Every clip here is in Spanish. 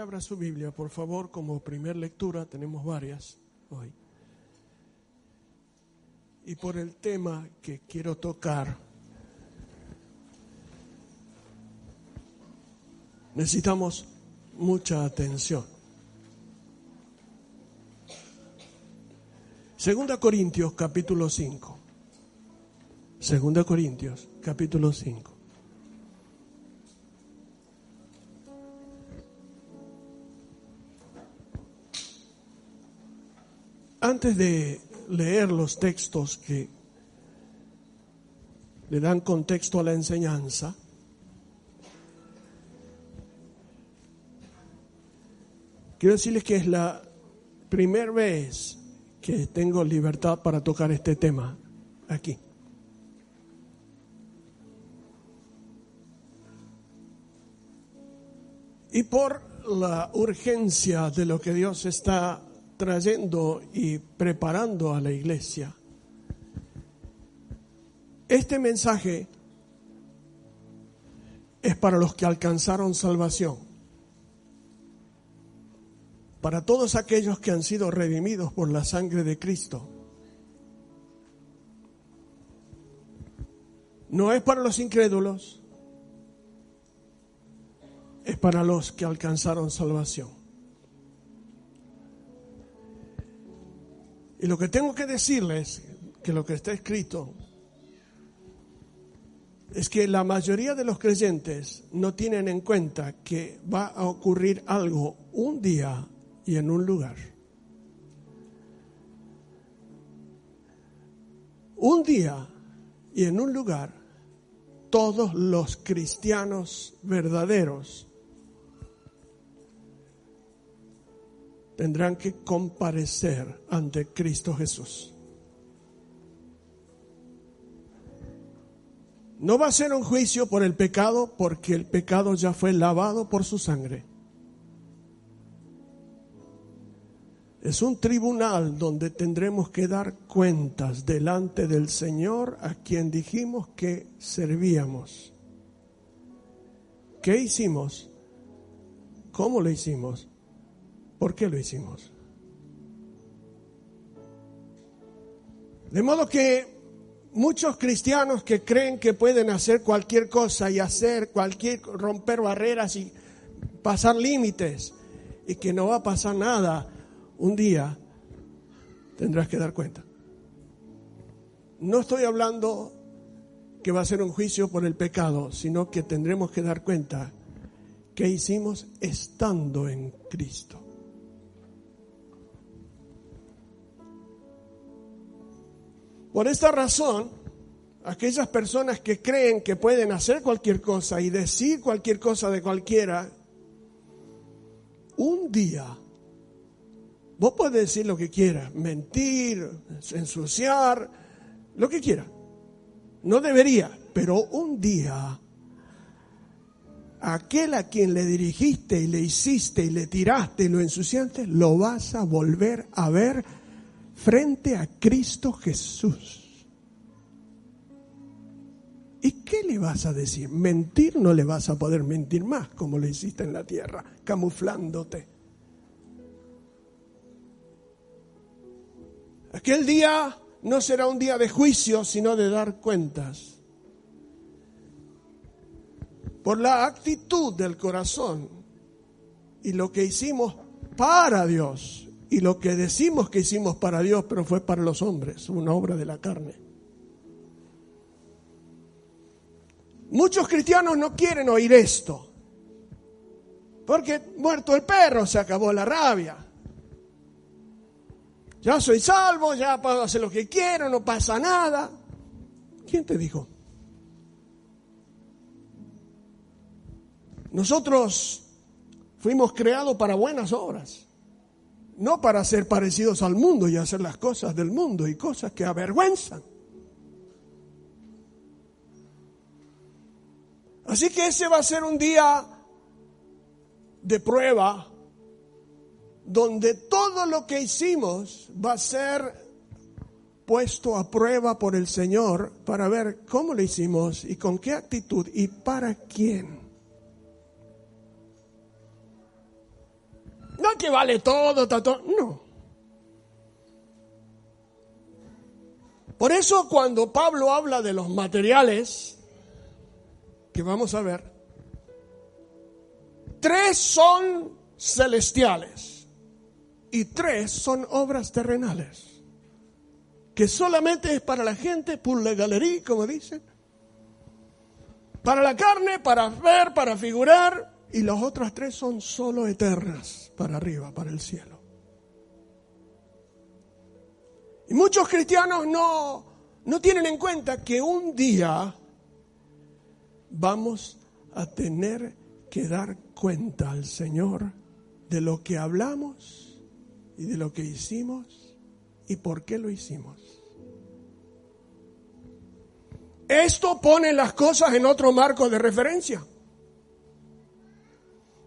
Abra su Biblia, por favor, como primer lectura, tenemos varias hoy. Y por el tema que quiero tocar, necesitamos mucha atención. Segunda Corintios capítulo 5. Segunda Corintios capítulo 5. Antes de leer los textos que le dan contexto a la enseñanza, quiero decirles que es la primera vez que tengo libertad para tocar este tema aquí. Y por la urgencia de lo que Dios está trayendo y preparando a la iglesia. Este mensaje es para los que alcanzaron salvación, para todos aquellos que han sido redimidos por la sangre de Cristo. No es para los incrédulos, es para los que alcanzaron salvación. Y lo que tengo que decirles, que lo que está escrito, es que la mayoría de los creyentes no tienen en cuenta que va a ocurrir algo un día y en un lugar. Un día y en un lugar, todos los cristianos verdaderos tendrán que comparecer ante Cristo Jesús. No va a ser un juicio por el pecado porque el pecado ya fue lavado por su sangre. Es un tribunal donde tendremos que dar cuentas delante del Señor a quien dijimos que servíamos. ¿Qué hicimos? ¿Cómo lo hicimos? ¿Por qué lo hicimos? De modo que muchos cristianos que creen que pueden hacer cualquier cosa y hacer cualquier, romper barreras y pasar límites y que no va a pasar nada, un día tendrás que dar cuenta. No estoy hablando que va a ser un juicio por el pecado, sino que tendremos que dar cuenta que hicimos estando en Cristo. Por esta razón, aquellas personas que creen que pueden hacer cualquier cosa y decir cualquier cosa de cualquiera, un día, vos podés decir lo que quieras, mentir, ensuciar, lo que quiera. No debería, pero un día, aquel a quien le dirigiste y le hiciste y le tiraste y lo ensuciaste, lo vas a volver a ver frente a Cristo Jesús. ¿Y qué le vas a decir? Mentir no le vas a poder mentir más como lo hiciste en la tierra, camuflándote. Aquel día no será un día de juicio, sino de dar cuentas. Por la actitud del corazón y lo que hicimos para Dios y lo que decimos que hicimos para Dios, pero fue para los hombres, una obra de la carne. Muchos cristianos no quieren oír esto, porque muerto el perro se acabó la rabia. Ya soy salvo, ya puedo hacer lo que quiero, no pasa nada. ¿Quién te dijo? Nosotros fuimos creados para buenas obras no para ser parecidos al mundo y hacer las cosas del mundo y cosas que avergüenzan. Así que ese va a ser un día de prueba donde todo lo que hicimos va a ser puesto a prueba por el Señor para ver cómo lo hicimos y con qué actitud y para quién. Que vale todo, todo. No. Por eso cuando Pablo habla de los materiales, que vamos a ver, tres son celestiales y tres son obras terrenales, que solamente es para la gente, por la galería, como dicen, para la carne, para ver, para figurar, y las otras tres son solo eternas, para arriba, para el cielo. Y muchos cristianos no, no tienen en cuenta que un día vamos a tener que dar cuenta al Señor de lo que hablamos y de lo que hicimos y por qué lo hicimos. Esto pone las cosas en otro marco de referencia.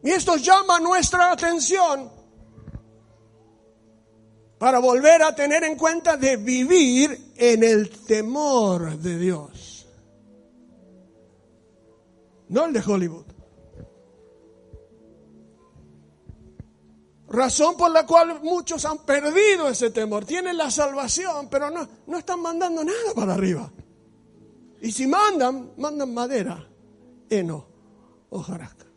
Y esto llama nuestra atención para volver a tener en cuenta de vivir en el temor de Dios. No el de Hollywood. Razón por la cual muchos han perdido ese temor. Tienen la salvación, pero no, no están mandando nada para arriba. Y si mandan, mandan madera, heno, hojarasca.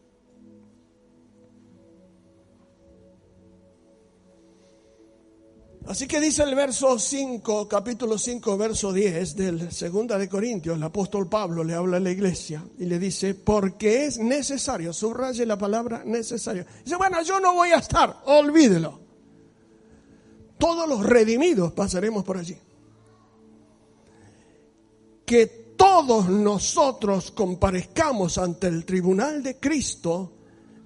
Así que dice el verso 5, capítulo 5, verso 10 del segunda de Corintios, el apóstol Pablo le habla a la iglesia y le dice, porque es necesario, subraye la palabra necesario. Dice, bueno, yo no voy a estar, olvídelo. Todos los redimidos pasaremos por allí. Que todos nosotros comparezcamos ante el tribunal de Cristo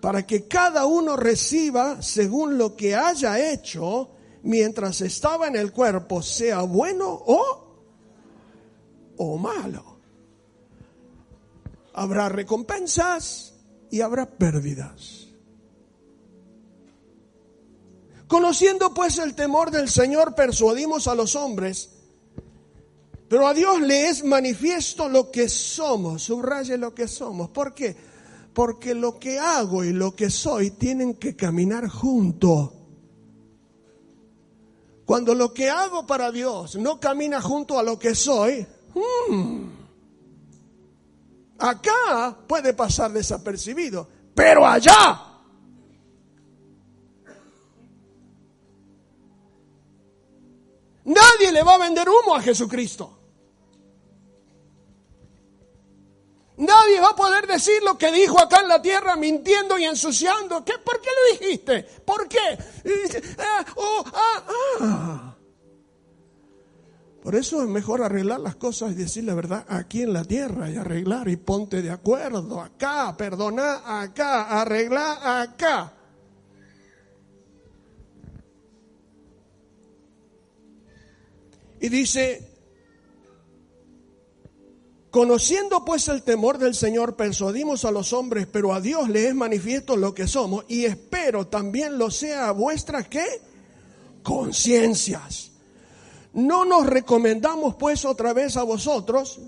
para que cada uno reciba según lo que haya hecho mientras estaba en el cuerpo, sea bueno o, o malo. Habrá recompensas y habrá pérdidas. Conociendo pues el temor del Señor, persuadimos a los hombres, pero a Dios le es manifiesto lo que somos, subraye lo que somos. ¿Por qué? Porque lo que hago y lo que soy tienen que caminar juntos. Cuando lo que hago para Dios no camina junto a lo que soy, hmm, acá puede pasar desapercibido, pero allá Nadie le va a vender humo a Jesucristo. Nadie va a poder decir lo que dijo acá en la tierra mintiendo y ensuciando. ¿Qué, ¿Por qué lo dijiste? ¿Por qué? Ah, oh, ah, ah. Por eso es mejor arreglar las cosas y decir la verdad aquí en la tierra y arreglar y ponte de acuerdo acá, perdona acá, arregla acá. Y dice, Conociendo pues el temor del Señor, persuadimos a los hombres, pero a Dios le es manifiesto lo que somos, y espero también lo sea a vuestras qué? Conciencias. No nos recomendamos pues otra vez a vosotros,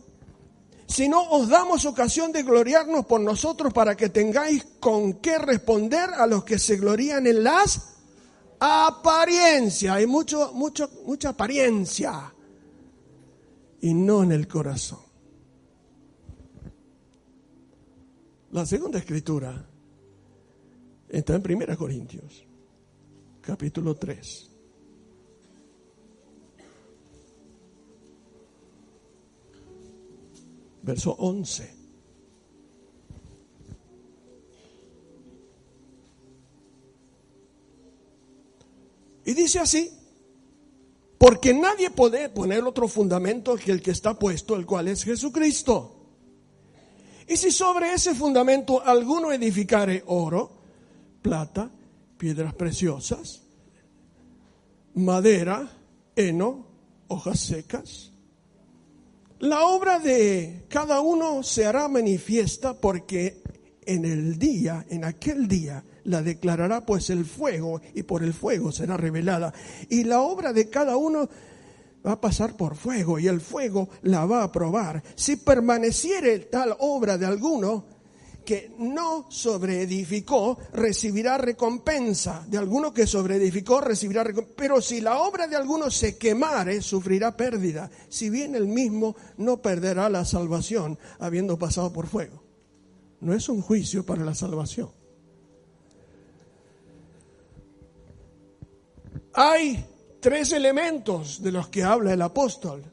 sino os damos ocasión de gloriarnos por nosotros para que tengáis con qué responder a los que se glorían en las apariencias. Hay mucho, mucho, mucha apariencia y no en el corazón. La segunda escritura está en 1 Corintios, capítulo 3. Verso 11. Y dice así, porque nadie puede poner otro fundamento que el que está puesto, el cual es Jesucristo. Y si sobre ese fundamento alguno edificare oro, plata, piedras preciosas, madera, heno, hojas secas, la obra de cada uno se hará manifiesta porque en el día, en aquel día, la declarará pues el fuego y por el fuego será revelada. Y la obra de cada uno va a pasar por fuego y el fuego la va a probar. Si permaneciere tal obra de alguno, que no sobreedificó recibirá recompensa. De alguno que sobreedificó recibirá recompensa. Pero si la obra de alguno se quemare, sufrirá pérdida. Si bien el mismo no perderá la salvación habiendo pasado por fuego. No es un juicio para la salvación. Hay tres elementos de los que habla el apóstol.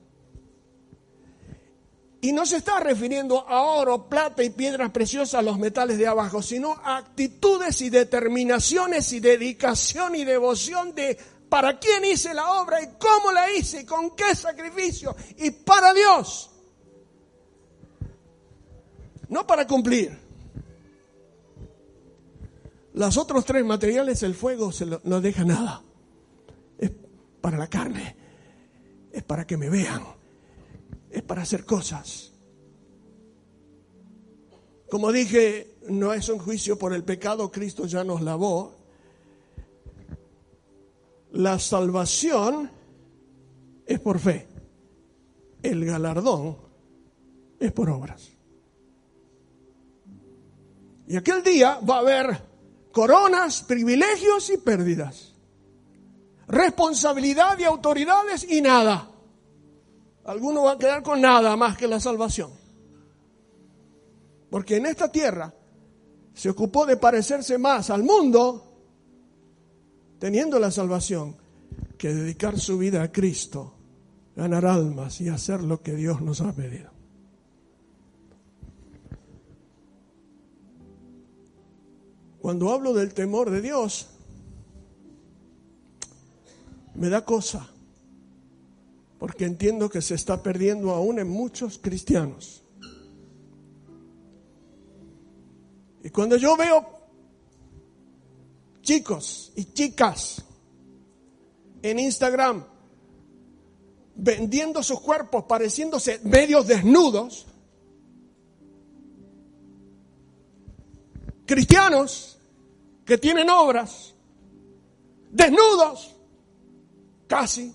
Y no se está refiriendo a oro, plata y piedras preciosas, los metales de abajo, sino a actitudes y determinaciones y dedicación y devoción de para quién hice la obra y cómo la hice y con qué sacrificio y para Dios. No para cumplir. Los otros tres materiales, el fuego se no deja nada para la carne, es para que me vean, es para hacer cosas. Como dije, no es un juicio por el pecado, Cristo ya nos lavó. La salvación es por fe, el galardón es por obras. Y aquel día va a haber coronas, privilegios y pérdidas responsabilidad y autoridades y nada. Alguno va a quedar con nada más que la salvación. Porque en esta tierra se ocupó de parecerse más al mundo teniendo la salvación que dedicar su vida a Cristo, ganar almas y hacer lo que Dios nos ha pedido. Cuando hablo del temor de Dios, me da cosa, porque entiendo que se está perdiendo aún en muchos cristianos. Y cuando yo veo chicos y chicas en Instagram vendiendo sus cuerpos pareciéndose medios desnudos, cristianos que tienen obras, desnudos, casi.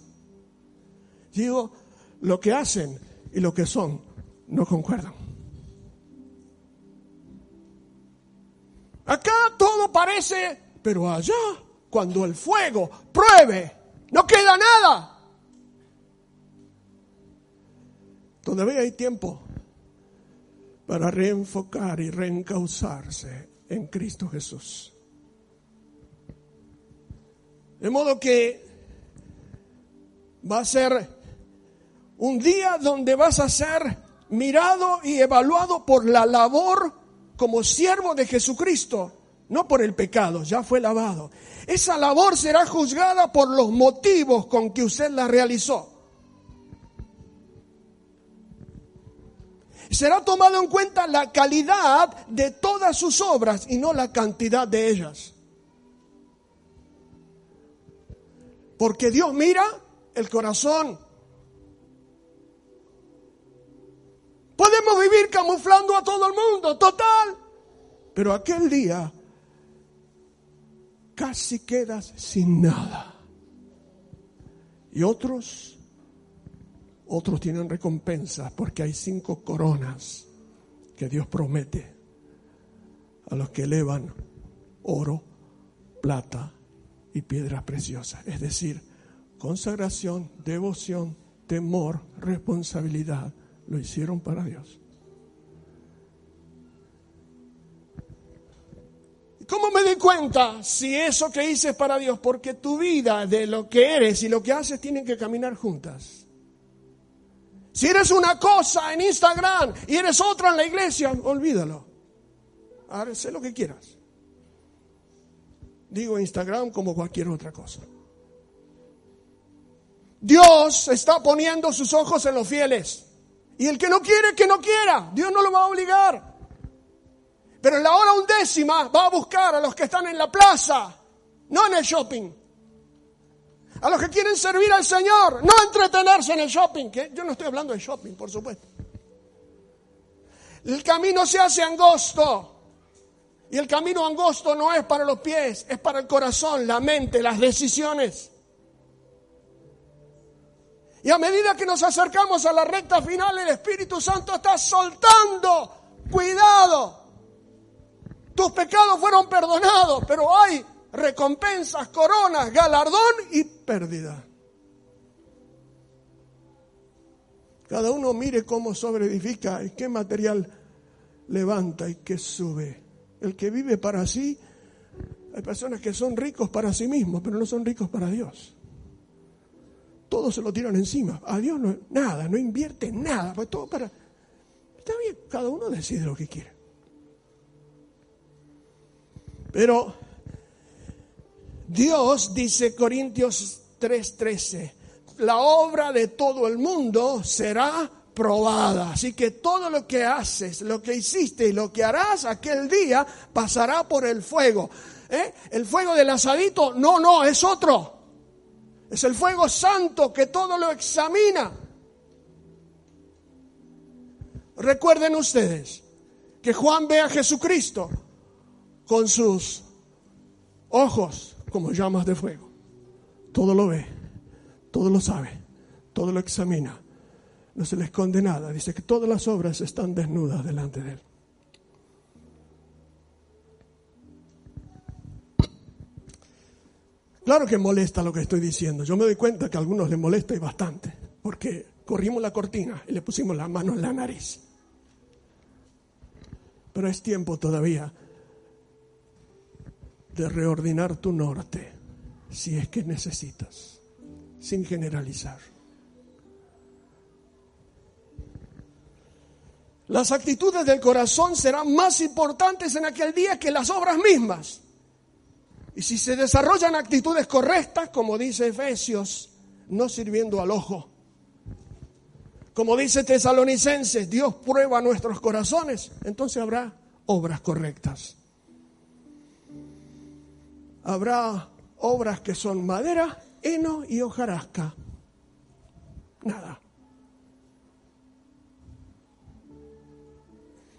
Digo, lo que hacen y lo que son no concuerdan. Acá todo parece, pero allá, cuando el fuego pruebe, no queda nada. Todavía hay tiempo para reenfocar y reencauzarse en Cristo Jesús. De modo que va a ser un día donde vas a ser mirado y evaluado por la labor como siervo de Jesucristo, no por el pecado, ya fue lavado. Esa labor será juzgada por los motivos con que usted la realizó. Será tomado en cuenta la calidad de todas sus obras y no la cantidad de ellas. Porque Dios mira el corazón. Podemos vivir camuflando a todo el mundo, total. Pero aquel día casi quedas sin nada. Y otros, otros tienen recompensas porque hay cinco coronas que Dios promete a los que elevan oro, plata y piedras preciosas. Es decir, consagración, devoción, temor, responsabilidad, lo hicieron para Dios. ¿Cómo me di cuenta si eso que hice es para Dios? Porque tu vida de lo que eres y lo que haces tienen que caminar juntas. Si eres una cosa en Instagram y eres otra en la iglesia, olvídalo. Sé lo que quieras. Digo Instagram como cualquier otra cosa. Dios está poniendo sus ojos en los fieles. Y el que no quiere, que no quiera. Dios no lo va a obligar. Pero en la hora undécima va a buscar a los que están en la plaza, no en el shopping. A los que quieren servir al Señor, no entretenerse en el shopping. Que yo no estoy hablando de shopping, por supuesto. El camino se hace angosto. Y el camino angosto no es para los pies, es para el corazón, la mente, las decisiones. Y a medida que nos acercamos a la recta final, el Espíritu Santo está soltando. Cuidado. Tus pecados fueron perdonados, pero hay recompensas, coronas, galardón y pérdida. Cada uno mire cómo sobreedifica y qué material levanta y qué sube. El que vive para sí, hay personas que son ricos para sí mismos, pero no son ricos para Dios. Todos se lo tiran encima. A Dios no, nada, no invierte nada, pues todo para... Está bien, cada uno decide lo que quiere. Pero Dios, dice Corintios 3:13, la obra de todo el mundo será probada. Así que todo lo que haces, lo que hiciste y lo que harás aquel día pasará por el fuego. ¿Eh? El fuego del asadito, no, no, es otro. Es el fuego santo que todo lo examina. Recuerden ustedes que Juan ve a Jesucristo con sus ojos como llamas de fuego. Todo lo ve, todo lo sabe, todo lo examina. No se le esconde nada. Dice que todas las obras están desnudas delante de él. Claro que molesta lo que estoy diciendo. Yo me doy cuenta que a algunos les molesta y bastante, porque corrimos la cortina y le pusimos la mano en la nariz. Pero es tiempo todavía de reordenar tu norte, si es que necesitas, sin generalizar. Las actitudes del corazón serán más importantes en aquel día que las obras mismas. Y si se desarrollan actitudes correctas, como dice Efesios, no sirviendo al ojo. Como dice Tesalonicenses, Dios prueba nuestros corazones, entonces habrá obras correctas habrá obras que son madera, heno y hojarasca. Nada.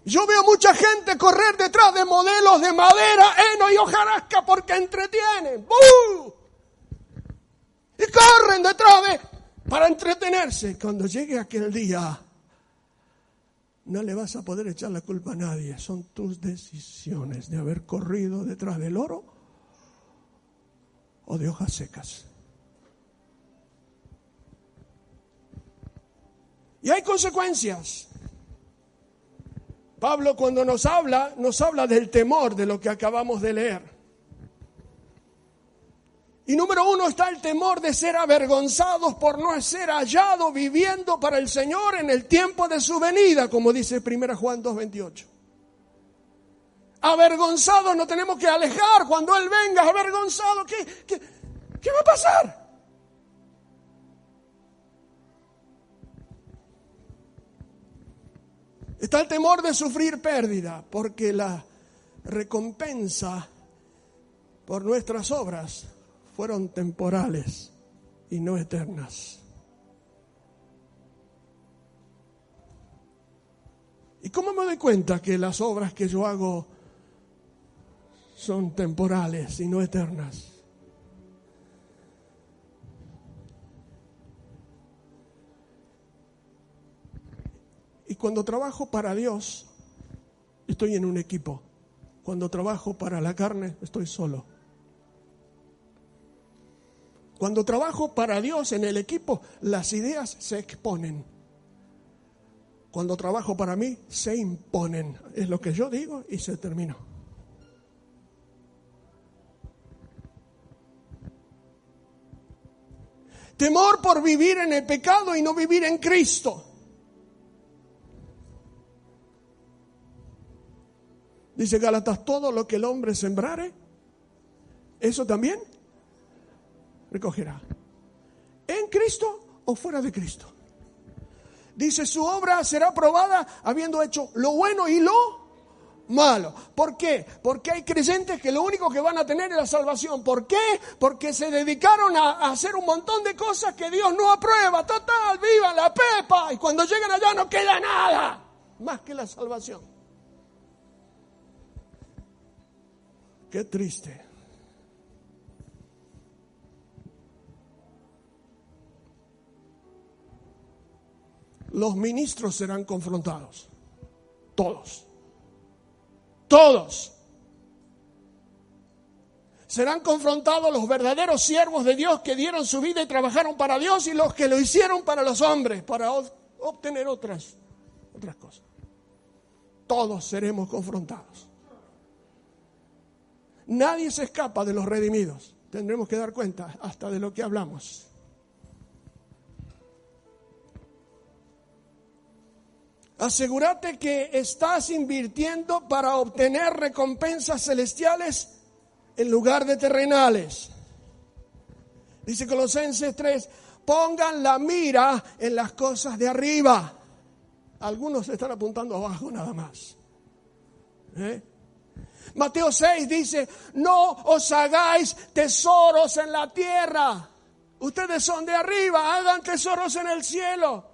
Yo veo mucha gente correr detrás de modelos de madera, heno y hojarasca porque entretienen. Y corren detrás de para entretenerse. Cuando llegue aquel día, no le vas a poder echar la culpa a nadie. Son tus decisiones de haber corrido detrás del oro o de hojas secas. Y hay consecuencias. Pablo cuando nos habla, nos habla del temor de lo que acabamos de leer. Y número uno está el temor de ser avergonzados por no ser hallados viviendo para el Señor en el tiempo de su venida, como dice 1 Juan 2.28 avergonzados nos tenemos que alejar cuando Él venga, avergonzado. ¿Qué, qué, qué va a pasar? Está el temor de sufrir pérdida, porque la recompensa por nuestras obras fueron temporales y no eternas. ¿Y cómo me doy cuenta que las obras que yo hago son temporales y no eternas. Cuando trabajo para Dios, estoy en un equipo. Cuando trabajo para la carne, estoy solo. Cuando trabajo para Dios en el equipo, las ideas se exponen. Cuando trabajo para mí, se imponen. Es lo que yo digo y se terminó. Temor por vivir en el pecado y no vivir en Cristo. Dice Galatas, todo lo que el hombre sembrare, eso también recogerá. ¿En Cristo o fuera de Cristo? Dice, su obra será probada habiendo hecho lo bueno y lo malo. ¿Por qué? Porque hay creyentes que lo único que van a tener es la salvación. ¿Por qué? Porque se dedicaron a, hacer un montón de cosas que Dios no aprueba. Total, viva la pepa. Y cuando llegan allá no queda nada más que la salvación. Qué triste. Los ministros serán confrontados. Todos. Todos. serán confrontados los verdaderos siervos de Dios que dieron su vida y trabajaron para Dios y los que lo hicieron para los hombres, para obtener otras, otras cosas. Todos seremos confrontados. Nadie se escapa de los redimidos. Tendremos que dar cuenta hasta de lo que hablamos. Asegúrate que estás invirtiendo para obtener recompensas celestiales en lugar de terrenales. Dice Colosenses 3, pongan la mira en las cosas de arriba. Algunos están apuntando abajo nada más. ¿Eh? Mateo 6 dice, no os hagáis tesoros en la tierra. Ustedes son de arriba, hagan tesoros en el cielo,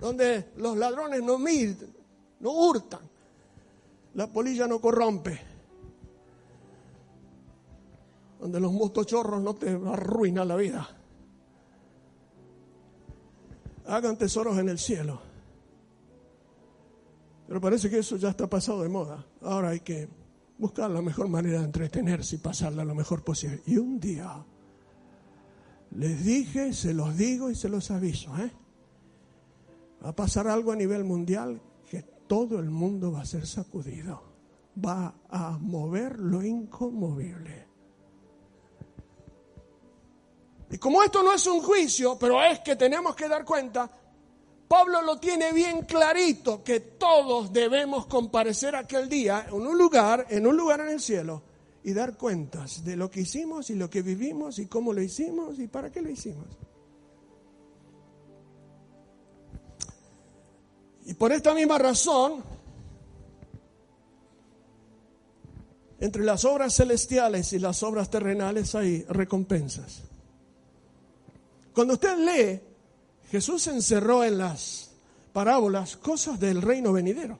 donde los ladrones no miran, no hurtan, la polilla no corrompe, donde los motochorros no te arruinan la vida. Hagan tesoros en el cielo. Pero parece que eso ya está pasado de moda. Ahora hay que buscar la mejor manera de entretenerse y pasarla lo mejor posible. Y un día les dije, se los digo y se los aviso, ¿eh? va a pasar algo a nivel mundial que todo el mundo va a ser sacudido, va a mover lo inconmovible. Y como esto no es un juicio, pero es que tenemos que dar cuenta, Pablo lo tiene bien clarito que todos debemos comparecer aquel día en un lugar, en un lugar en el cielo y dar cuentas de lo que hicimos y lo que vivimos y cómo lo hicimos y para qué lo hicimos. Y por esta misma razón, entre las obras celestiales y las obras terrenales hay recompensas. Cuando usted lee Jesús encerró en las parábolas cosas del reino venidero.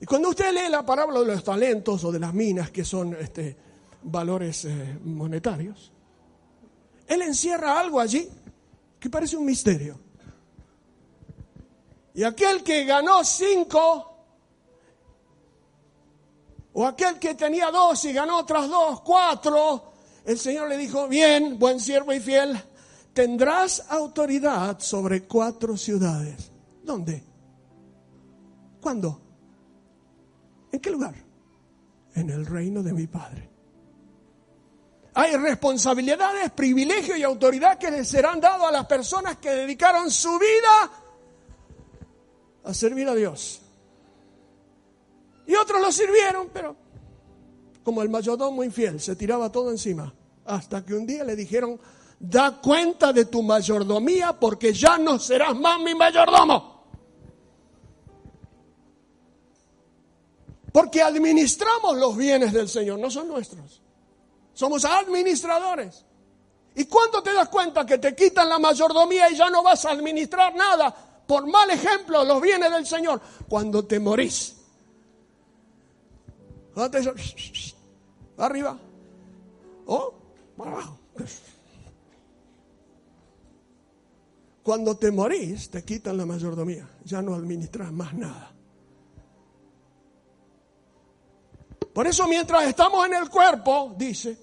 Y cuando usted lee la parábola de los talentos o de las minas, que son este, valores eh, monetarios, él encierra algo allí que parece un misterio. Y aquel que ganó cinco, o aquel que tenía dos y ganó otras dos, cuatro, el Señor le dijo, bien, buen siervo y fiel, tendrás autoridad sobre cuatro ciudades. ¿Dónde? ¿Cuándo? ¿En qué lugar? En el reino de mi Padre. Hay responsabilidades, privilegios y autoridad que les serán dados a las personas que dedicaron su vida a servir a Dios. Y otros lo sirvieron, pero como el mayordomo infiel, se tiraba todo encima. Hasta que un día le dijeron, da cuenta de tu mayordomía porque ya no serás más mi mayordomo. Porque administramos los bienes del Señor, no son nuestros. Somos administradores. ¿Y cuándo te das cuenta que te quitan la mayordomía y ya no vas a administrar nada? Por mal ejemplo, los bienes del Señor. Cuando te morís. Arriba. O para abajo. Cuando te morís, te quitan la mayordomía, ya no administras más nada. Por eso mientras estamos en el cuerpo, dice,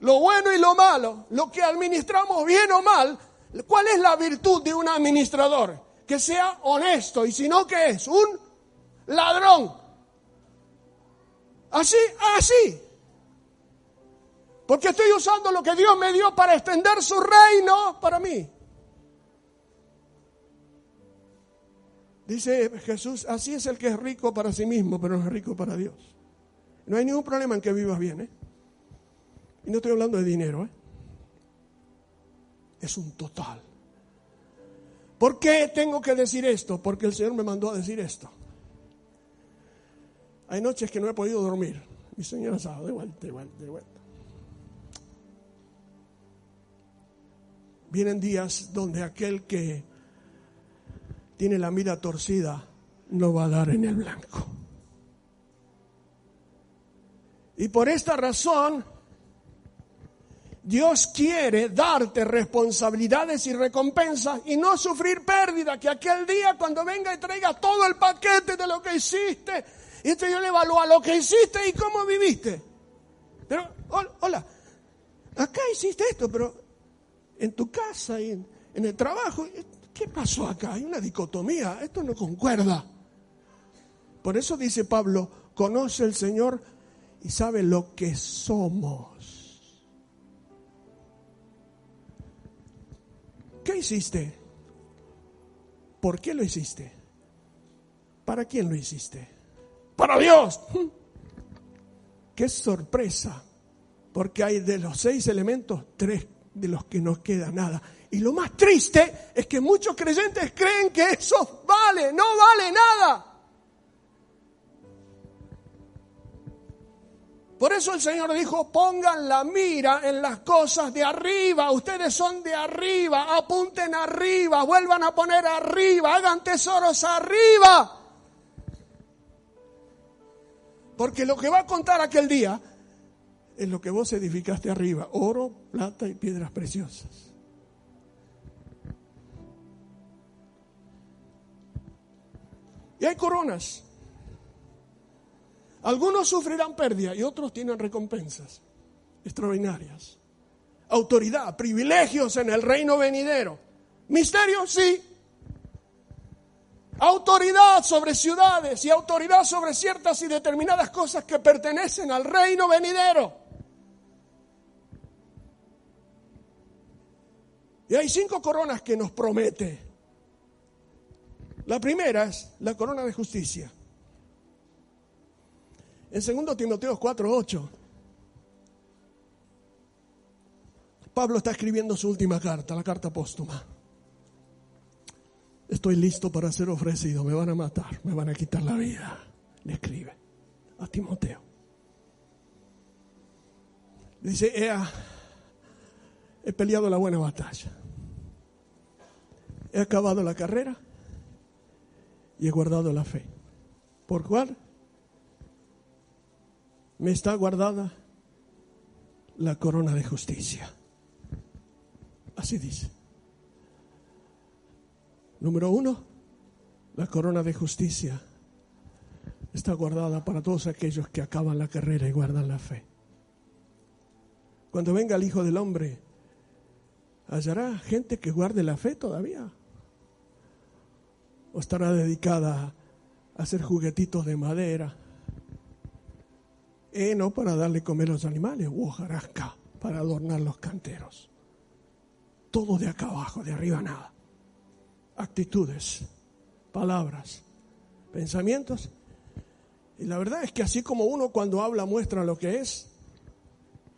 lo bueno y lo malo, lo que administramos bien o mal, ¿cuál es la virtud de un administrador? Que sea honesto y si no, ¿qué es? Un ladrón. Así, así. Porque estoy usando lo que Dios me dio para extender su reino para mí. Dice Jesús, así es el que es rico para sí mismo, pero no es rico para Dios. No hay ningún problema en que vivas bien, ¿eh? Y no estoy hablando de dinero, ¿eh? Es un total. ¿Por qué tengo que decir esto? Porque el Señor me mandó a decir esto. Hay noches que no he podido dormir. Mi señora sabe, de vuelta, de vuelta, de vuelta. Vienen días donde aquel que tiene la mira torcida, no va a dar en el blanco. Y por esta razón, Dios quiere darte responsabilidades y recompensas y no sufrir pérdida, que aquel día cuando venga y traiga todo el paquete de lo que hiciste, y este Dios le evalúa lo que hiciste y cómo viviste. Pero, hola, acá hiciste esto, pero en tu casa y en, en el trabajo, ¿qué pasó acá? Hay una dicotomía, esto no concuerda. Por eso dice Pablo, conoce el Señor y sabe lo que somos. ¿Qué hiciste? ¿Por qué lo hiciste? ¿Para quién lo hiciste? Para Dios. Qué sorpresa, porque hay de los seis elementos, tres de los que no queda nada. Y lo más triste es que muchos creyentes creen que eso vale, no vale nada. Por eso el Señor dijo, pongan la mira en las cosas de arriba. Ustedes son de arriba, apunten arriba, vuelvan a poner arriba, hagan tesoros arriba. Porque lo que va a contar aquel día es lo que vos edificaste arriba, oro, plata y piedras preciosas. Y hay coronas. Algunos sufrirán pérdida y otros tienen recompensas extraordinarias. Autoridad, privilegios en el reino venidero. Misterio, sí. Autoridad sobre ciudades y autoridad sobre ciertas y determinadas cosas que pertenecen al reino venidero. Y hay cinco coronas que nos promete. La primera es la corona de justicia. En 2 Timoteo 4:8, Pablo está escribiendo su última carta, la carta póstuma. Estoy listo para ser ofrecido, me van a matar, me van a quitar la vida. Le escribe a Timoteo. Dice, he, he peleado la buena batalla. He acabado la carrera y he guardado la fe. ¿Por cuál? me está guardada la corona de justicia. Así dice. Número uno, la corona de justicia está guardada para todos aquellos que acaban la carrera y guardan la fe. Cuando venga el Hijo del Hombre, ¿hallará gente que guarde la fe todavía? ¿O estará dedicada a hacer juguetitos de madera? no para darle comer a los animales, o hojarasca para adornar los canteros. Todo de acá abajo, de arriba nada. Actitudes, palabras, pensamientos. Y la verdad es que así como uno cuando habla muestra lo que es,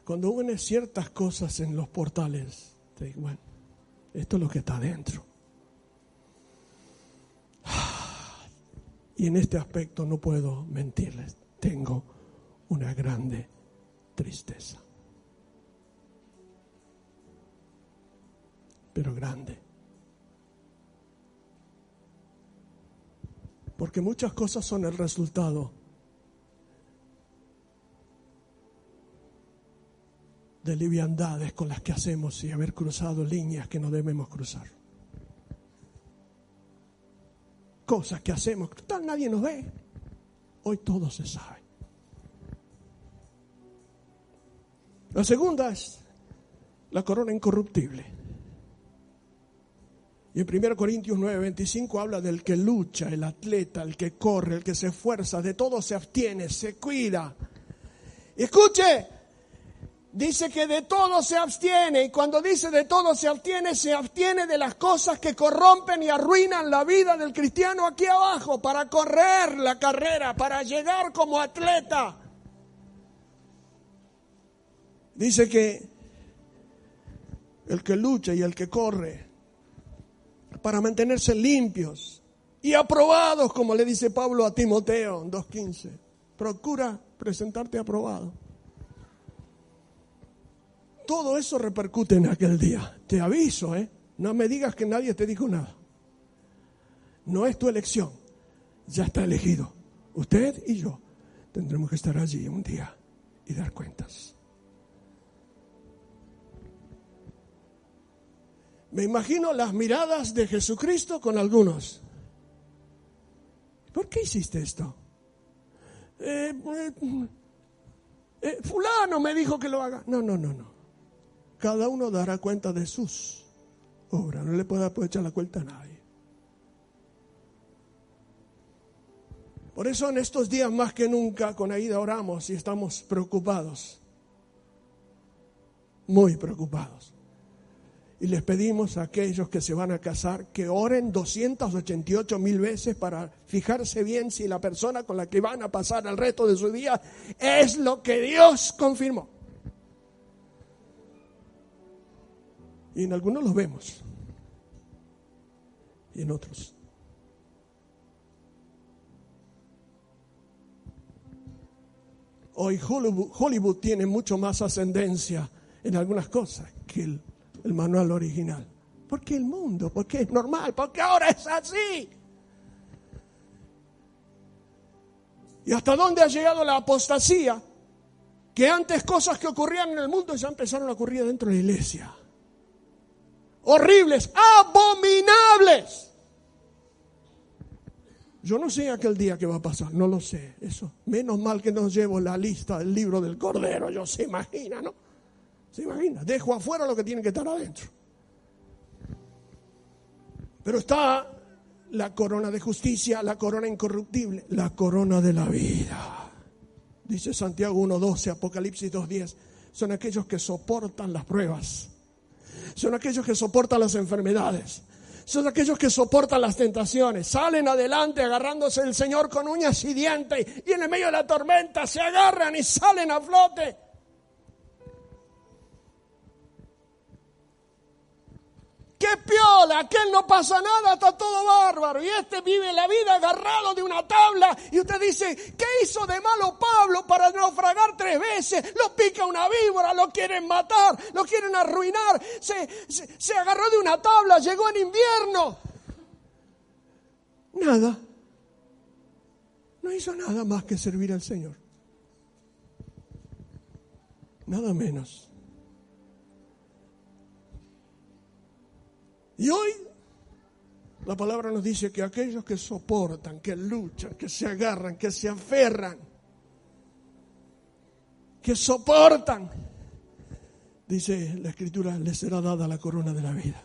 cuando une ciertas cosas en los portales, te digo, bueno, esto es lo que está dentro. Y en este aspecto no puedo mentirles. Tengo una grande tristeza. Pero grande. Porque muchas cosas son el resultado de liviandades con las que hacemos y haber cruzado líneas que no debemos cruzar. Cosas que hacemos, tal nadie nos ve. Hoy todo se sabe. La segunda es la corona incorruptible. Y en 1 Corintios 9, 25 habla del que lucha, el atleta, el que corre, el que se esfuerza, de todo se abstiene, se cuida. escuche, dice que de todo se abstiene y cuando dice de todo se abstiene, se abstiene de las cosas que corrompen y arruinan la vida del cristiano aquí abajo para correr la carrera, para llegar como atleta. Dice que el que lucha y el que corre para mantenerse limpios y aprobados, como le dice Pablo a Timoteo en 2.15, procura presentarte aprobado. Todo eso repercute en aquel día. Te aviso, ¿eh? No me digas que nadie te dijo nada. No es tu elección. Ya está elegido. Usted y yo tendremos que estar allí un día y dar cuentas. Me imagino las miradas de Jesucristo con algunos. ¿Por qué hiciste esto? Eh, eh, eh, fulano me dijo que lo haga. No, no, no, no. Cada uno dará cuenta de sus obras. No le puede echar la cuenta a nadie. Por eso en estos días más que nunca con Aida oramos y estamos preocupados. Muy preocupados. Y les pedimos a aquellos que se van a casar que oren 288 mil veces para fijarse bien si la persona con la que van a pasar el resto de su día es lo que Dios confirmó. Y en algunos los vemos. Y en otros Hoy Hollywood, tiene mucho más ascendencia en algunas cosas que el, el manual original. Porque el mundo, porque es normal, porque ahora es así. ¿Y hasta dónde ha llegado la apostasía? Que antes cosas que ocurrían en el mundo ya empezaron a ocurrir dentro de la iglesia. Horribles, abominables. Yo no sé aquel día que va a pasar, no lo sé. Eso, menos mal que no llevo la lista del libro del Cordero, yo se imagina, ¿no? Se imagina, dejo afuera lo que tiene que estar adentro. Pero está la corona de justicia, la corona incorruptible, la corona de la vida. Dice Santiago 1.12, Apocalipsis 2.10, son aquellos que soportan las pruebas, son aquellos que soportan las enfermedades, son aquellos que soportan las tentaciones, salen adelante agarrándose el Señor con uñas y dientes y en el medio de la tormenta se agarran y salen a flote. ¡Qué piola! Aquel no pasa nada, está todo bárbaro. Y este vive la vida agarrado de una tabla. Y usted dice, ¿qué hizo de malo Pablo para naufragar tres veces? Lo pica una víbora, lo quieren matar, lo quieren arruinar. Se, se agarró de una tabla, llegó en invierno. Nada. No hizo nada más que servir al Señor. Nada menos. Y hoy la palabra nos dice que aquellos que soportan, que luchan, que se agarran, que se aferran, que soportan, dice la escritura, les será dada la corona de la vida.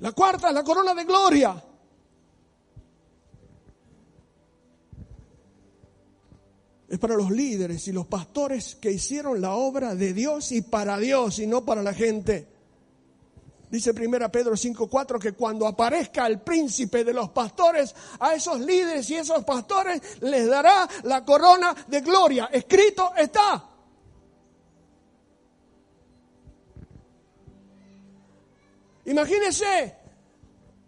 La cuarta es la corona de gloria. Es para los líderes y los pastores que hicieron la obra de Dios y para Dios y no para la gente. Dice 1 Pedro 5:4 que cuando aparezca el príncipe de los pastores, a esos líderes y esos pastores les dará la corona de gloria. Escrito está. Imagínense,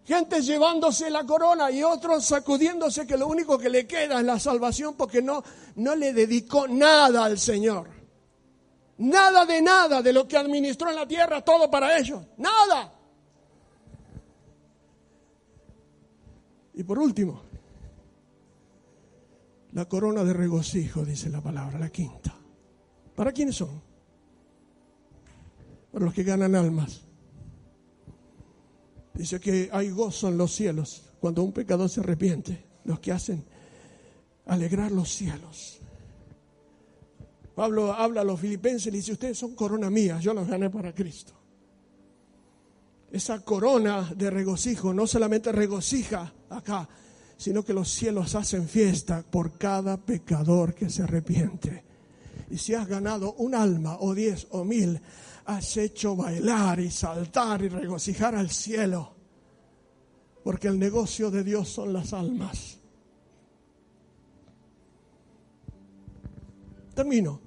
gente llevándose la corona y otros sacudiéndose que lo único que le queda es la salvación porque no, no le dedicó nada al Señor. Nada de nada de lo que administró en la tierra, todo para ellos. Nada. Y por último, la corona de regocijo, dice la palabra, la quinta. ¿Para quiénes son? Para los que ganan almas. Dice que hay gozo en los cielos cuando un pecador se arrepiente, los que hacen alegrar los cielos. Pablo habla a los filipenses y dice, ustedes son corona mía, yo los gané para Cristo. Esa corona de regocijo no solamente regocija acá, sino que los cielos hacen fiesta por cada pecador que se arrepiente. Y si has ganado un alma o diez o mil, has hecho bailar y saltar y regocijar al cielo. Porque el negocio de Dios son las almas. Termino.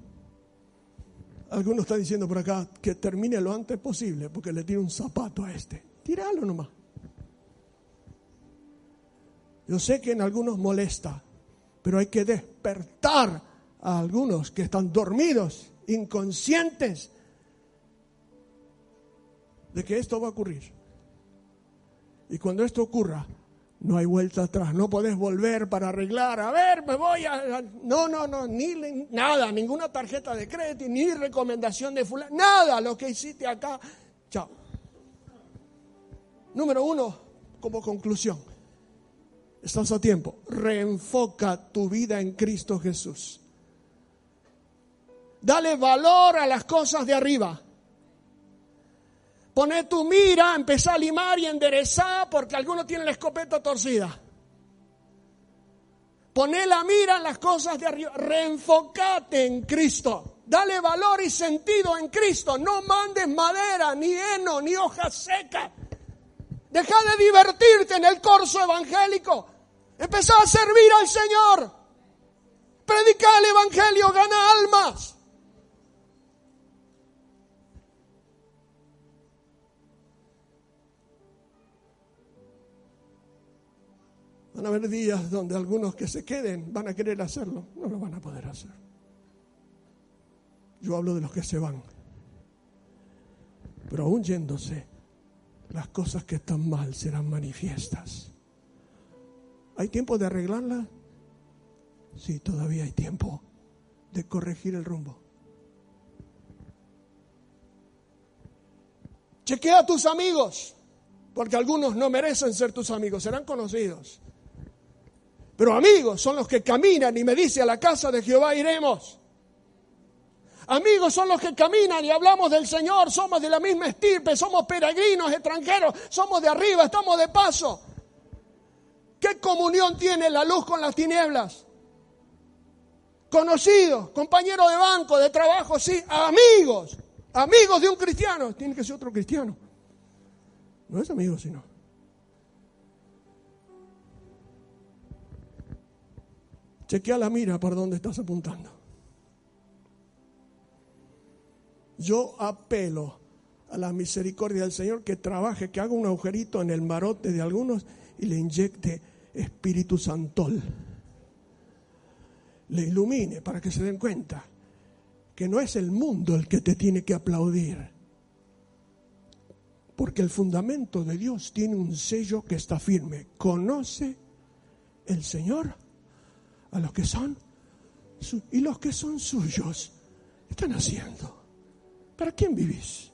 Algunos están diciendo por acá que termine lo antes posible porque le tira un zapato a este. Tíralo nomás. Yo sé que en algunos molesta, pero hay que despertar a algunos que están dormidos, inconscientes de que esto va a ocurrir. Y cuando esto ocurra, no hay vuelta atrás, no podés volver para arreglar. A ver, me voy a. No, no, no, ni nada, ninguna tarjeta de crédito, ni recomendación de fulano, nada, lo que hiciste acá. Chao. Número uno, como conclusión, estás a tiempo, reenfoca tu vida en Cristo Jesús. Dale valor a las cosas de arriba. Poné tu mira, empezá a limar y enderezar porque algunos tienen la escopeta torcida. Poné la mira en las cosas de arriba. Reenfocate en Cristo. Dale valor y sentido en Cristo. No mandes madera, ni heno, ni hojas secas. Deja de divertirte en el corso evangélico. Empezá a servir al Señor. Predica el Evangelio, gana almas. Van a haber días donde algunos que se queden van a querer hacerlo, no lo van a poder hacer. Yo hablo de los que se van. Pero aún yéndose, las cosas que están mal serán manifiestas. ¿Hay tiempo de arreglarlas? Sí, todavía hay tiempo de corregir el rumbo. Chequea a tus amigos, porque algunos no merecen ser tus amigos, serán conocidos. Pero amigos son los que caminan y me dice a la casa de Jehová iremos. Amigos son los que caminan y hablamos del Señor, somos de la misma estirpe, somos peregrinos, extranjeros, somos de arriba, estamos de paso. ¿Qué comunión tiene la luz con las tinieblas? Conocidos, compañeros de banco, de trabajo, sí, amigos, amigos de un cristiano, tiene que ser otro cristiano. No es amigo, sino. Chequea la mira por dónde estás apuntando. Yo apelo a la misericordia del Señor que trabaje, que haga un agujerito en el marote de algunos y le inyecte Espíritu Santol. Le ilumine para que se den cuenta que no es el mundo el que te tiene que aplaudir. Porque el fundamento de Dios tiene un sello que está firme. Conoce el Señor a los que son y los que son suyos están haciendo. ¿Para quién vivís?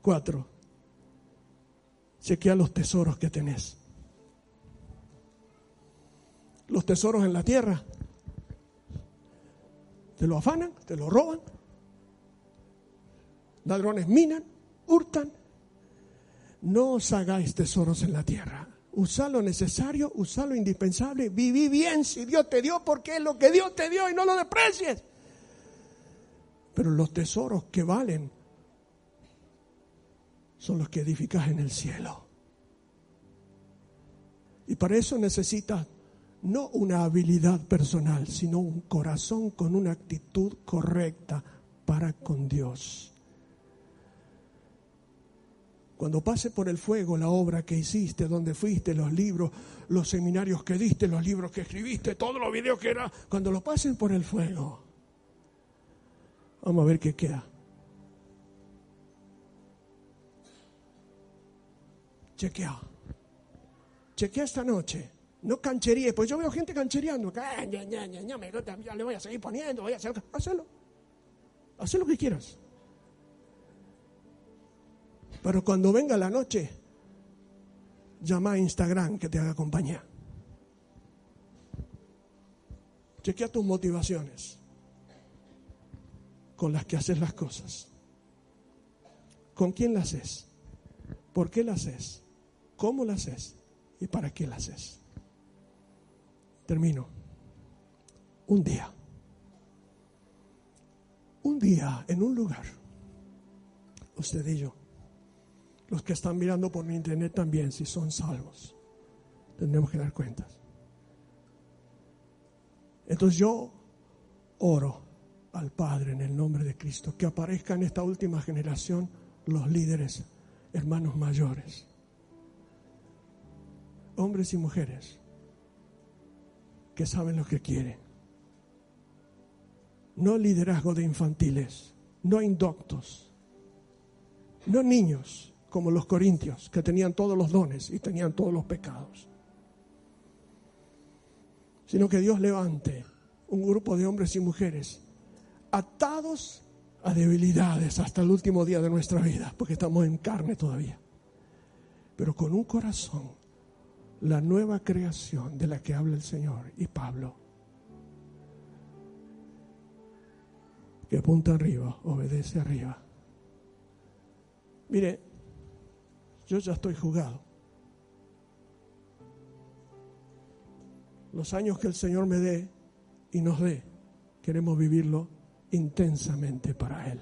Cuatro. Chequea los tesoros que tenés. Los tesoros en la tierra. Te lo afanan, te lo roban. Ladrones minan, hurtan, no os hagáis tesoros en la tierra. Usa lo necesario, usa lo indispensable. Viví bien si Dios te dio, porque es lo que Dios te dio y no lo desprecies. Pero los tesoros que valen son los que edificas en el cielo. Y para eso necesitas no una habilidad personal, sino un corazón con una actitud correcta para con Dios. Cuando pase por el fuego la obra que hiciste, donde fuiste, los libros, los seminarios que diste, los libros que escribiste, todos los videos que era, cuando lo pasen por el fuego, vamos a ver qué queda. Chequea. Chequea esta noche. No cancheríes, pues yo veo gente canchereando. Ah, ya, ya, ya, le voy a seguir poniendo, voy a hacer. Hazlo. Haz lo que quieras. Pero cuando venga la noche, llama a Instagram que te haga compañía. Chequea tus motivaciones con las que haces las cosas. ¿Con quién las haces? ¿Por qué las haces? ¿Cómo las haces? ¿Y para qué las haces? Termino. Un día. Un día en un lugar. Usted y yo los que están mirando por internet también, si son salvos. Tendremos que dar cuentas. Entonces yo oro al Padre en el nombre de Cristo, que aparezca en esta última generación los líderes, hermanos mayores, hombres y mujeres, que saben lo que quieren. No liderazgo de infantiles, no indoctos, no niños, como los corintios, que tenían todos los dones y tenían todos los pecados. Sino que Dios levante un grupo de hombres y mujeres atados a debilidades hasta el último día de nuestra vida, porque estamos en carne todavía, pero con un corazón la nueva creación de la que habla el Señor y Pablo. Que apunta arriba, obedece arriba. Mire, yo ya estoy jugado. Los años que el Señor me dé y nos dé, queremos vivirlo intensamente para Él,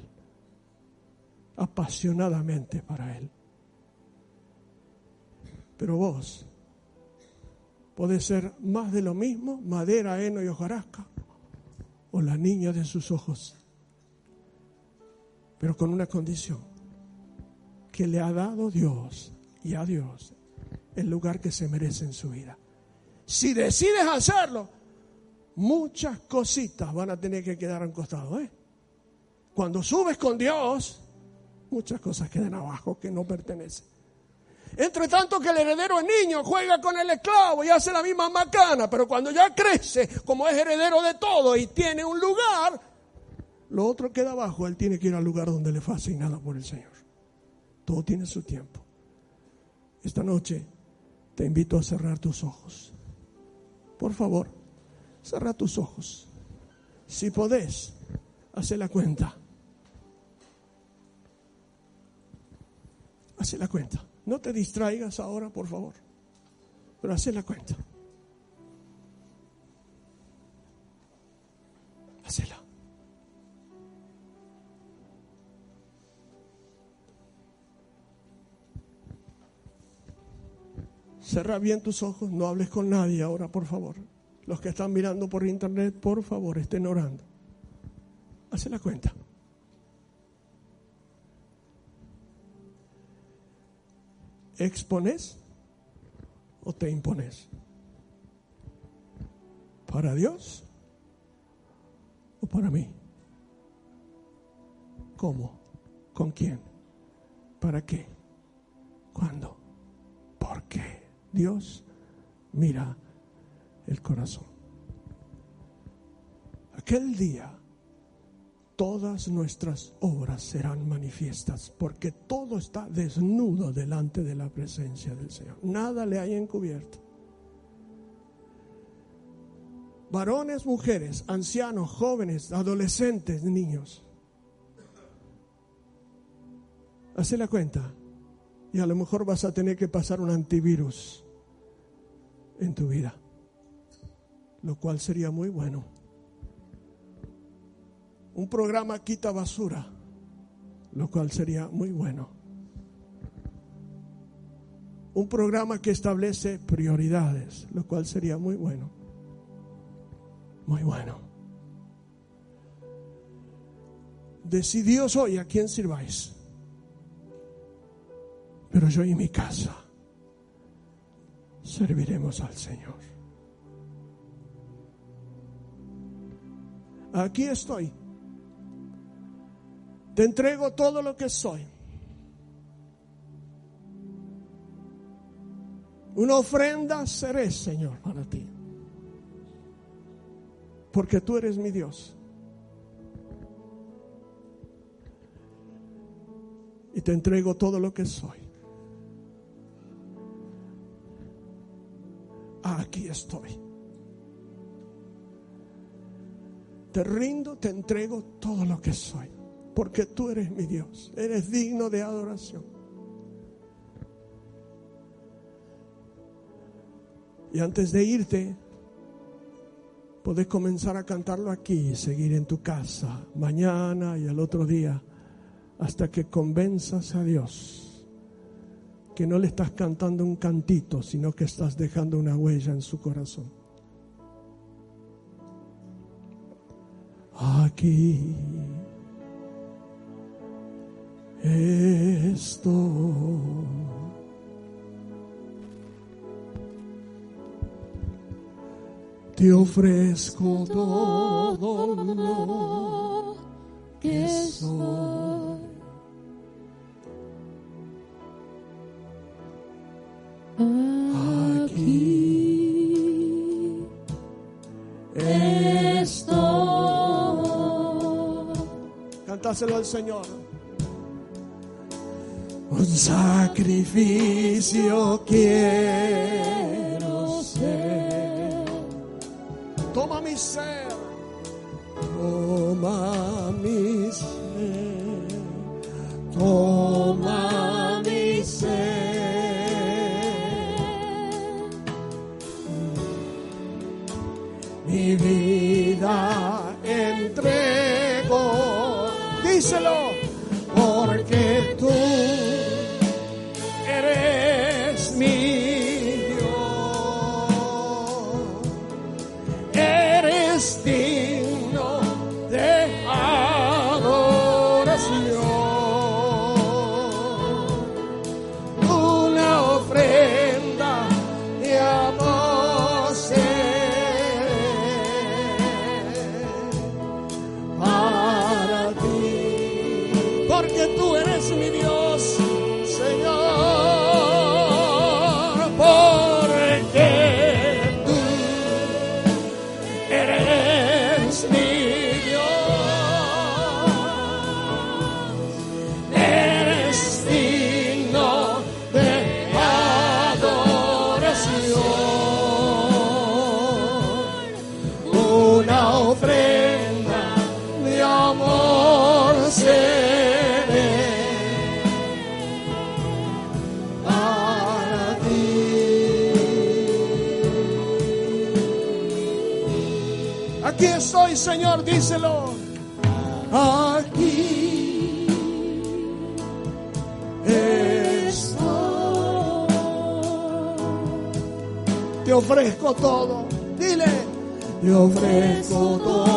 apasionadamente para Él. Pero vos podés ser más de lo mismo, madera, heno y hojarasca, o la niña de sus ojos, pero con una condición, que le ha dado Dios y a Dios el lugar que se merece en su vida. Si decides hacerlo, muchas cositas van a tener que quedar a un costado. ¿eh? Cuando subes con Dios, muchas cosas quedan abajo que no pertenecen. Entre tanto que el heredero es niño, juega con el esclavo y hace la misma macana, pero cuando ya crece, como es heredero de todo y tiene un lugar, lo otro queda abajo, él tiene que ir al lugar donde le fue asignado por el Señor. Todo tiene su tiempo. Esta noche te invito a cerrar tus ojos. Por favor, cerra tus ojos. Si podés, hace la cuenta. Hace la cuenta. No te distraigas ahora, por favor. Pero hace la cuenta. Hacela. Cerra bien tus ojos, no hables con nadie ahora, por favor. Los que están mirando por internet, por favor, estén orando. Hace la cuenta. ¿Expones o te impones? ¿Para Dios o para mí? ¿Cómo? ¿Con quién? ¿Para qué? ¿Cuándo? ¿Por qué? Dios mira el corazón. Aquel día todas nuestras obras serán manifiestas, porque todo está desnudo delante de la presencia del Señor. Nada le hay encubierto. Varones, mujeres, ancianos, jóvenes, adolescentes, niños. Hace la cuenta y a lo mejor vas a tener que pasar un antivirus en tu vida, lo cual sería muy bueno. Un programa quita basura, lo cual sería muy bueno. Un programa que establece prioridades, lo cual sería muy bueno. Muy bueno. Decidíos hoy a quién sirváis. Pero yo y mi casa serviremos al Señor. Aquí estoy. Te entrego todo lo que soy. Una ofrenda seré, Señor, para ti. Porque tú eres mi Dios. Y te entrego todo lo que soy. Aquí estoy. Te rindo, te entrego todo lo que soy, porque tú eres mi Dios, eres digno de adoración. Y antes de irte, podés comenzar a cantarlo aquí y seguir en tu casa mañana y al otro día hasta que convenzas a Dios que no le estás cantando un cantito, sino que estás dejando una huella en su corazón. Aquí esto Te ofrezco todo lo que soy. dáselo al Señor. Un sacrificio quiero ser. Toma mi ser. Toma Señor, díselo. Aquí estoy. Te ofrezco todo. Dile, te ofrezco todo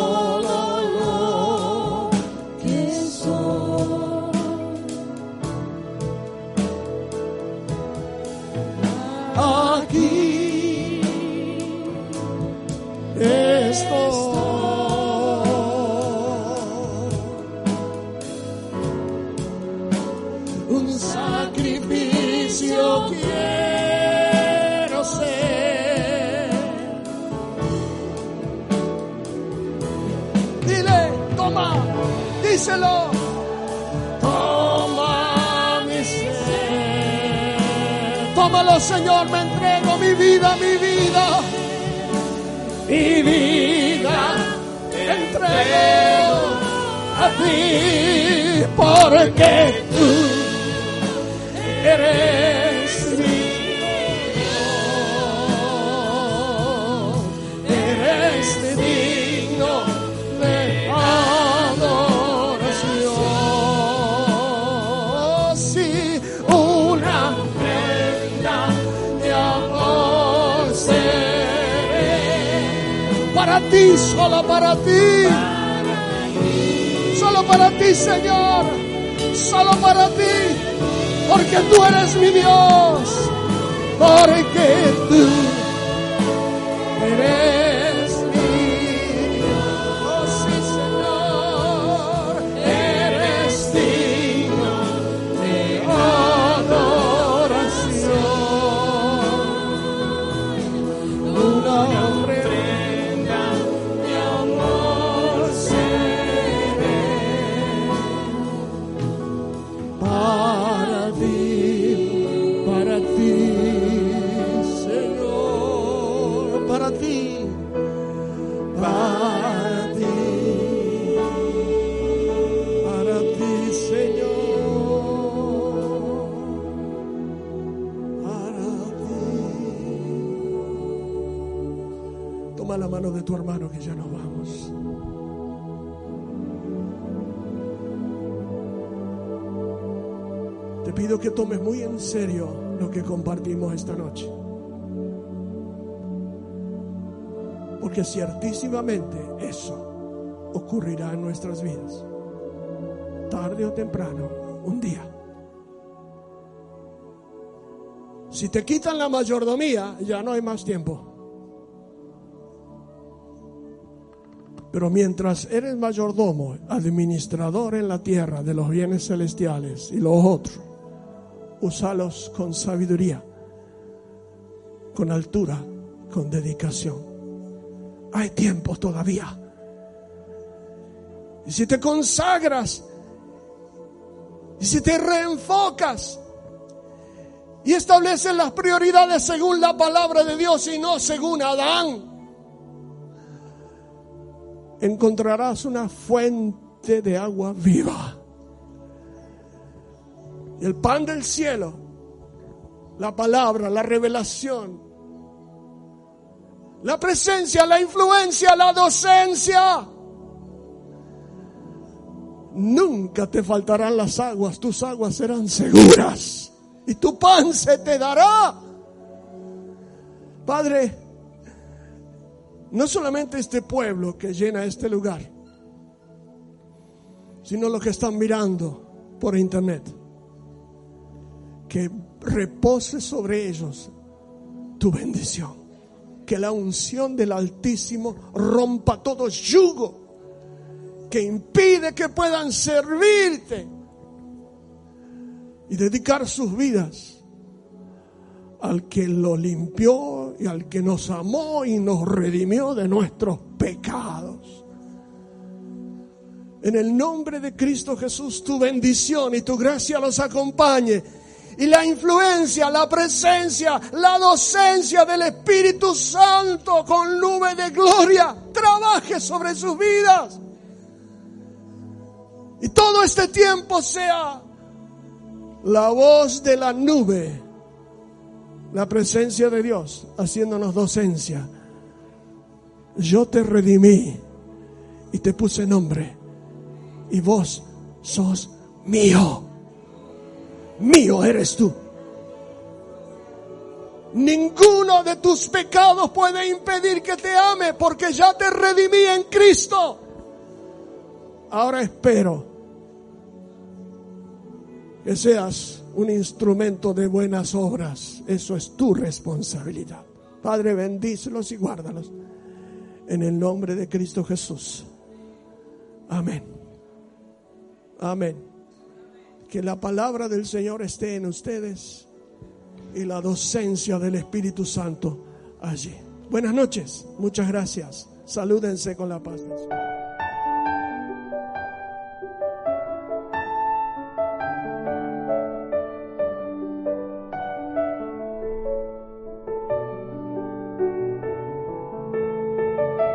Señor, me entrego mi vida, mi vida. Mi vida te entrego a ti porque tú ti, solo para ti. Solo para ti, Señor. Solo para ti. Porque tú eres mi Dios. Porque tú serio lo que compartimos esta noche. Porque ciertísimamente eso ocurrirá en nuestras vidas. Tarde o temprano, un día. Si te quitan la mayordomía, ya no hay más tiempo. Pero mientras eres mayordomo, administrador en la tierra de los bienes celestiales y los otros, úsalos con sabiduría, con altura, con dedicación. Hay tiempo todavía. Y si te consagras, y si te reenfocas, y estableces las prioridades según la palabra de Dios y no según Adán, encontrarás una fuente de agua viva. El pan del cielo, la palabra, la revelación, la presencia, la influencia, la docencia. Nunca te faltarán las aguas, tus aguas serán seguras y tu pan se te dará. Padre, no solamente este pueblo que llena este lugar, sino los que están mirando por internet, que repose sobre ellos tu bendición, que la unción del Altísimo rompa todo yugo que impide que puedan servirte y dedicar sus vidas al que lo limpió y al que nos amó y nos redimió de nuestros pecados. En el nombre de Cristo Jesús, tu bendición y tu gracia los acompañe. Y la influencia, la presencia, la docencia del Espíritu Santo con nube de gloria trabaje sobre sus vidas. Y todo este tiempo sea la voz de la nube, la presencia de Dios haciéndonos docencia. Yo te redimí y te puse nombre y vos sos mío. Mío eres tú. Ninguno de tus pecados puede impedir que te ame porque ya te redimí en Cristo. Ahora espero que seas un instrumento de buenas obras. Eso es tu responsabilidad. Padre, bendícelos y guárdalos. En el nombre de Cristo Jesús. Amén. Amén. Que la palabra del Señor esté en ustedes y la docencia del Espíritu Santo allí. Buenas noches. Muchas gracias. Salúdense con la paz.